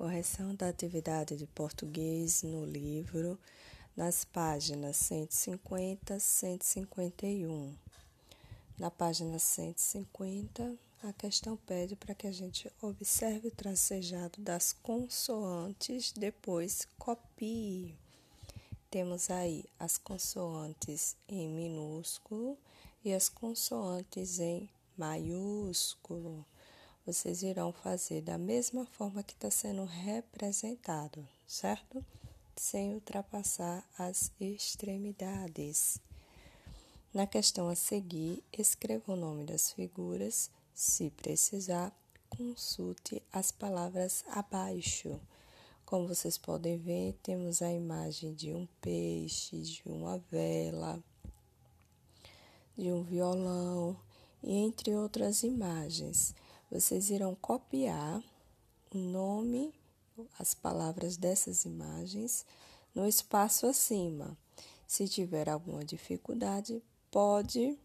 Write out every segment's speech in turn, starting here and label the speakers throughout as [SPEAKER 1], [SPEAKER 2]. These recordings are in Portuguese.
[SPEAKER 1] Correção da atividade de português no livro, nas páginas 150 e 151. Na página 150, a questão pede para que a gente observe o tracejado das consoantes, depois copie. Temos aí as consoantes em minúsculo e as consoantes em maiúsculo vocês irão fazer da mesma forma que está sendo representado, certo? Sem ultrapassar as extremidades. Na questão a seguir, escreva o nome das figuras. Se precisar, consulte as palavras abaixo. Como vocês podem ver, temos a imagem de um peixe, de uma vela, de um violão e entre outras imagens vocês irão copiar o nome, as palavras dessas imagens no espaço acima. Se tiver alguma dificuldade, pode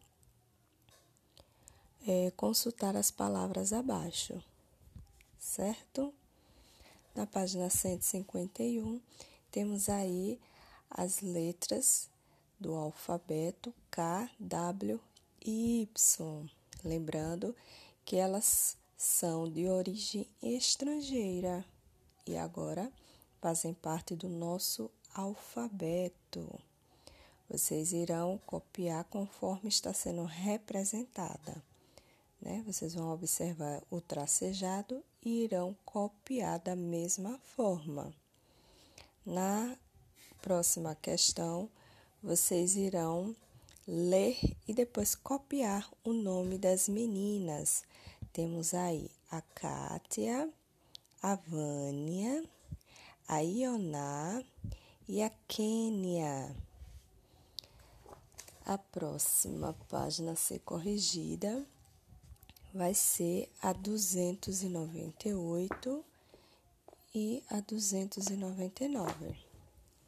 [SPEAKER 1] é, consultar as palavras abaixo, certo? Na página 151, temos aí as letras do alfabeto K, W e Y. Lembrando que elas são de origem estrangeira e agora fazem parte do nosso alfabeto. Vocês irão copiar conforme está sendo representada. Né? Vocês vão observar o tracejado e irão copiar da mesma forma. Na próxima questão, vocês irão ler e depois copiar o nome das meninas. Temos aí a Kátia, a Vânia, a Ioná e a Kênia. A próxima página a ser corrigida vai ser a 298 e a 299.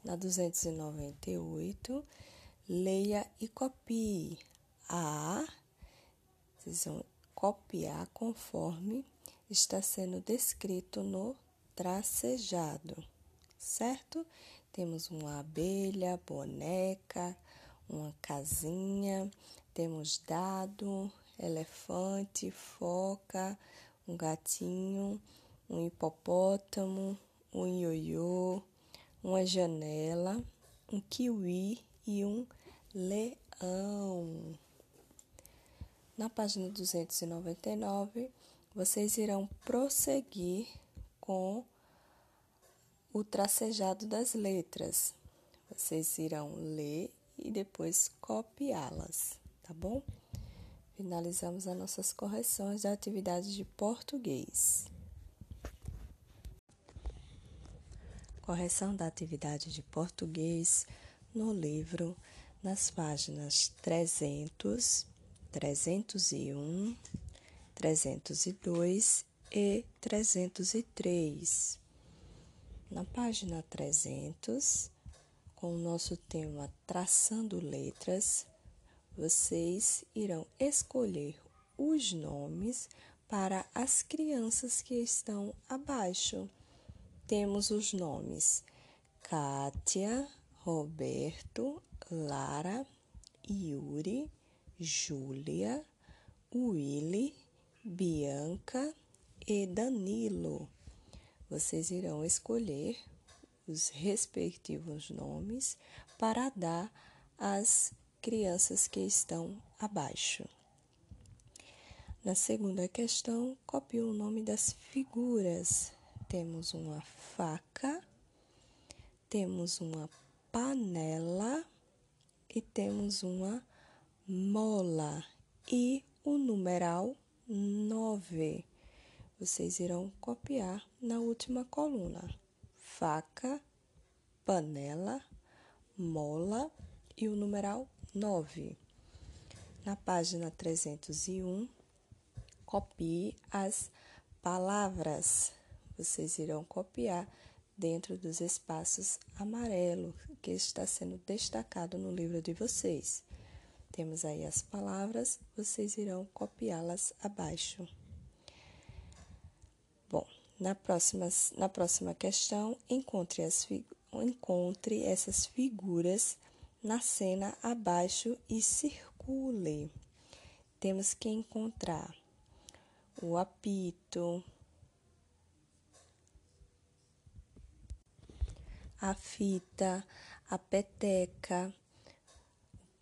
[SPEAKER 1] Na 298, leia e copie. A, vocês vão copiar conforme está sendo descrito no tracejado, certo? Temos uma abelha, boneca, uma casinha, temos dado, elefante, foca, um gatinho, um hipopótamo, um ioiô, uma janela, um kiwi e um leão. Na página 299, vocês irão prosseguir com o tracejado das letras. Vocês irão ler e depois copiá-las, tá bom? Finalizamos as nossas correções da atividade de português. Correção da atividade de português no livro, nas páginas 300, 301, 302 e 303. Na página 300, com o nosso tema Traçando Letras, vocês irão escolher os nomes para as crianças que estão abaixo. Temos os nomes Kátia, Roberto, Lara, Yuri, Júlia, Willy, Bianca e Danilo. Vocês irão escolher os respectivos nomes para dar às crianças que estão abaixo. Na segunda questão, copie o nome das figuras. Temos uma faca, temos uma panela e temos uma mola e o numeral 9. Vocês irão copiar na última coluna: faca, panela, mola e o numeral 9. Na página 301, copie as palavras. Vocês irão copiar dentro dos espaços amarelo que está sendo destacado no livro de vocês. Temos aí as palavras, vocês irão copiá-las abaixo. Bom, Na próxima, na próxima questão, encontre, as, encontre essas figuras na cena abaixo e circule. Temos que encontrar o apito, a fita, a peteca,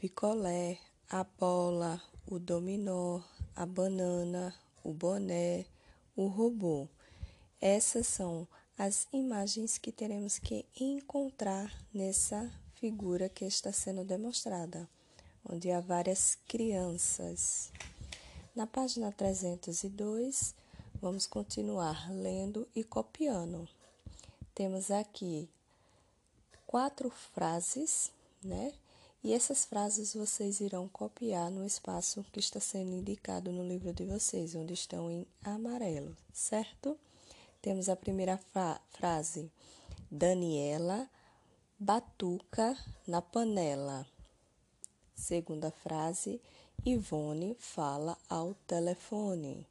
[SPEAKER 1] picolé, a bola, o dominó, a banana, o boné, o robô. Essas são as imagens que teremos que encontrar nessa figura que está sendo demonstrada, onde há várias crianças. Na página 302, vamos continuar lendo e copiando. Temos aqui quatro frases, né? E essas frases vocês irão copiar no espaço que está sendo indicado no livro de vocês, onde estão em amarelo, certo? Temos a primeira fra frase: Daniela batuca na panela. Segunda frase: Ivone fala ao telefone.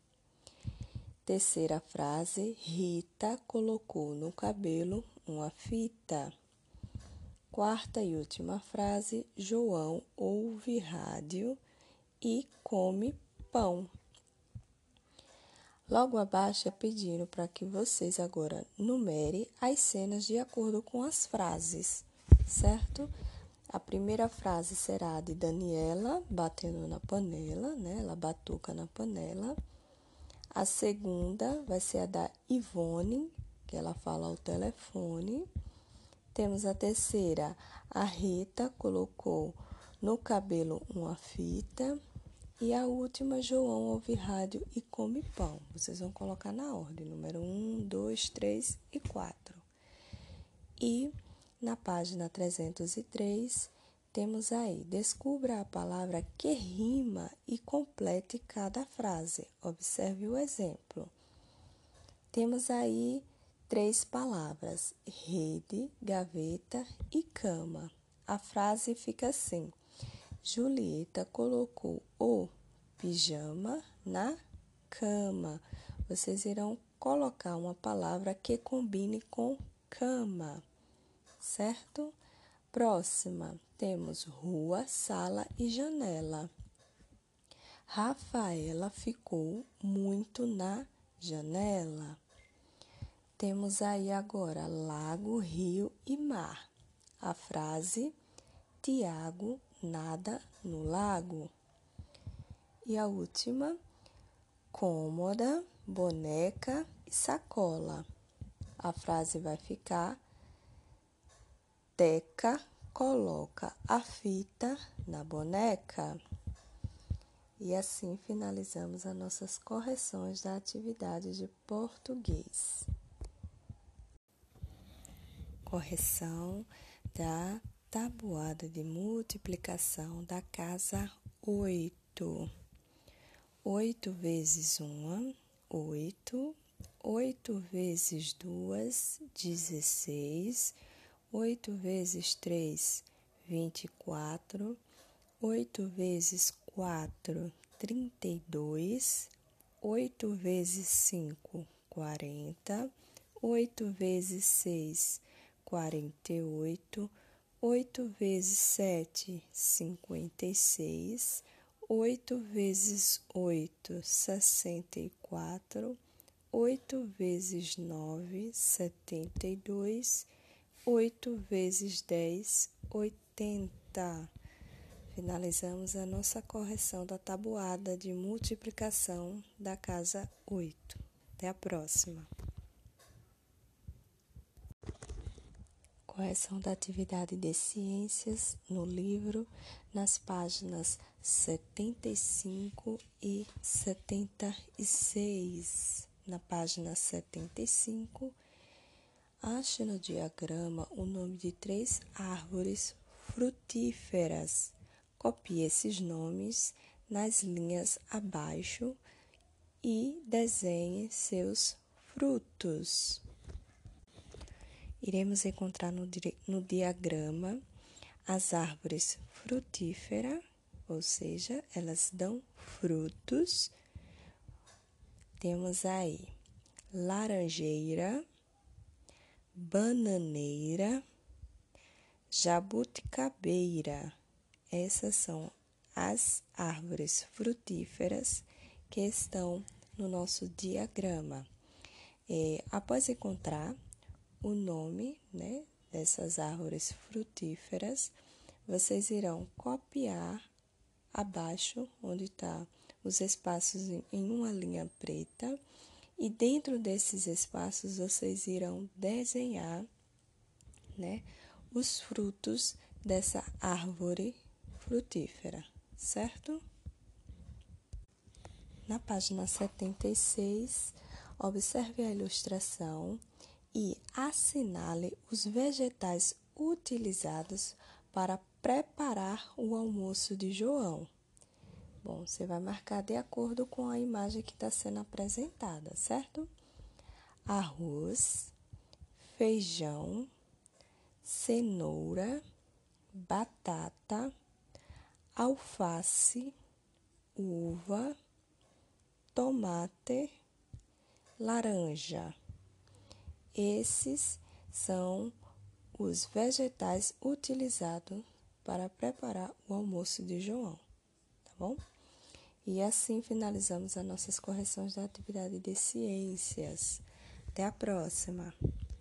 [SPEAKER 1] Terceira frase: Rita colocou no cabelo uma fita. Quarta e última frase: João ouve rádio e come pão. Logo abaixo é pedindo para que vocês agora numerem as cenas de acordo com as frases, certo? A primeira frase será de Daniela batendo na panela, né? Ela batuca na panela. A segunda vai ser a da Ivone, que ela fala ao telefone. Temos a terceira, a Rita colocou no cabelo uma fita. E a última, João ouve rádio e come pão. Vocês vão colocar na ordem, número 1, 2, 3 e 4. E na página 303, temos aí, descubra a palavra que rima e complete cada frase. Observe o exemplo. Temos aí três palavras: rede, gaveta e cama. A frase fica assim: Julieta colocou o pijama na cama. Vocês irão colocar uma palavra que combine com cama, certo? Próxima, temos rua, sala e janela. Rafaela ficou muito na janela. Temos aí agora lago, rio e mar. A frase Tiago nada no lago. E a última, cômoda, boneca e sacola. A frase vai ficar Teca coloca a fita na boneca. E assim finalizamos as nossas correções da atividade de português correção da tabuada de multiplicação da casa oito. Oito vezes uma, oito. Oito vezes duas, dezesseis. Oito vezes três, vinte e quatro. Oito vezes quatro, trinta e dois. Oito vezes cinco, quarenta. Oito vezes seis, quarenta e oito, oito vezes sete, cinquenta e seis, oito vezes oito, sessenta e quatro, oito vezes nove, setenta e dois, oito vezes dez, oitenta. Finalizamos a nossa correção da tabuada de multiplicação da casa oito. Até a próxima. Correção da atividade de ciências no livro, nas páginas 75 e 76. Na página 75, ache no diagrama o nome de três árvores frutíferas. Copie esses nomes nas linhas abaixo e desenhe seus frutos iremos encontrar no, no diagrama as árvores frutíferas, ou seja, elas dão frutos. Temos aí laranjeira, bananeira, jabuticabeira. Essas são as árvores frutíferas que estão no nosso diagrama. É, após encontrar o nome né, dessas árvores frutíferas, vocês irão copiar abaixo, onde está os espaços em uma linha preta, e dentro desses espaços vocês irão desenhar né, os frutos dessa árvore frutífera, certo? Na página 76, observe a ilustração e assinale os vegetais utilizados para preparar o almoço de João. Bom, você vai marcar de acordo com a imagem que está sendo apresentada, certo? Arroz, feijão, cenoura, batata, alface, uva, tomate, laranja. Esses são os vegetais utilizados para preparar o almoço de João, tá bom? E assim finalizamos as nossas correções da atividade de ciências. Até a próxima!